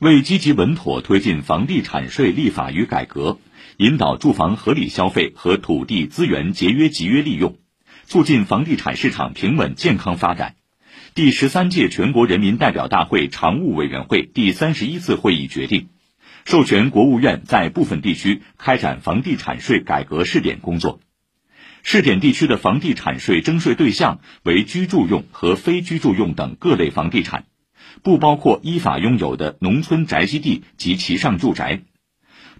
为积极稳妥推进房地产税立法与改革，引导住房合理消费和土地资源节约集约利用，促进房地产市场平稳健康发展，第十三届全国人民代表大会常务委员会第三十一次会议决定，授权国务院在部分地区开展房地产税改革试点工作。试点地区的房地产税征税对象为居住用和非居住用等各类房地产。不包括依法拥有的农村宅基地及其上住宅，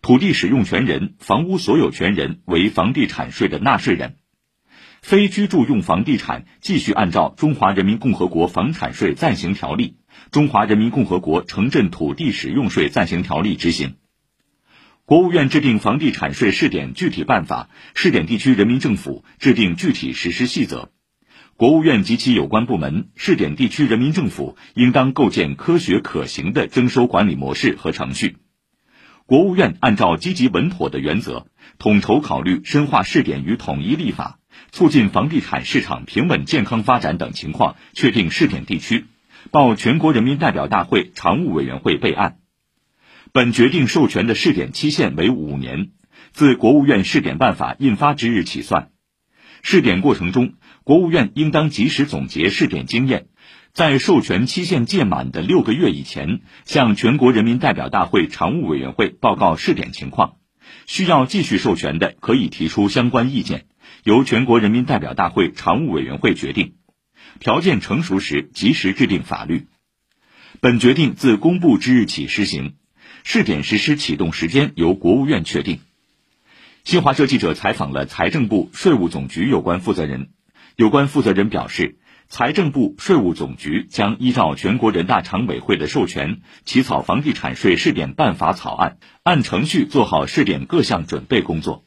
土地使用权人、房屋所有权人为房地产税的纳税人，非居住用房地产继续按照《中华人民共和国房产税暂行条例》《中华人民共和国城镇土地使用税暂行条例》执行。国务院制定房地产税试点具体办法，试点地区人民政府制定具体实施细则。国务院及其有关部门、试点地区人民政府应当构建科学可行的征收管理模式和程序。国务院按照积极稳妥的原则，统筹考虑深化试点与统一立法、促进房地产市场平稳健康发展等情况，确定试点地区，报全国人民代表大会常务委员会备案。本决定授权的试点期限为五年，自国务院试点办法印发之日起算。试点过程中，国务院应当及时总结试点经验，在授权期限届满的六个月以前，向全国人民代表大会常务委员会报告试点情况。需要继续授权的，可以提出相关意见，由全国人民代表大会常务委员会决定。条件成熟时，及时制定法律。本决定自公布之日起施行，试点实施启动时间由国务院确定。新华社记者采访了财政部、税务总局有关负责人，有关负责人表示，财政部、税务总局将依照全国人大常委会的授权，起草房地产税试点办法草案，按程序做好试点各项准备工作。